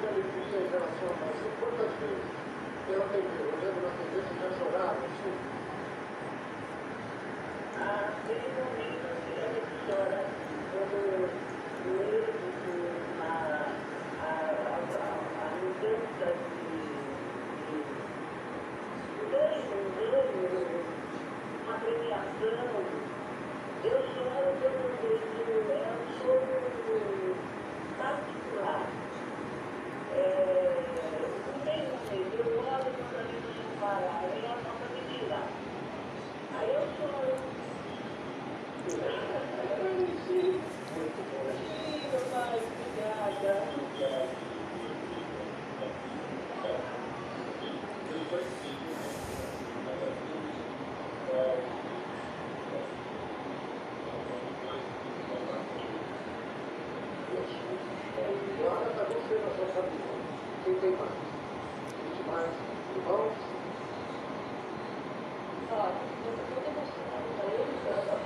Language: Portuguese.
que alegria em relação a você. Quantas vezes pela TV, eu lembro na TV, você já chorava assim? Ah, tem momentos assim, que a gente chora quando eu Irmãos? Ó, eu estou emocionada.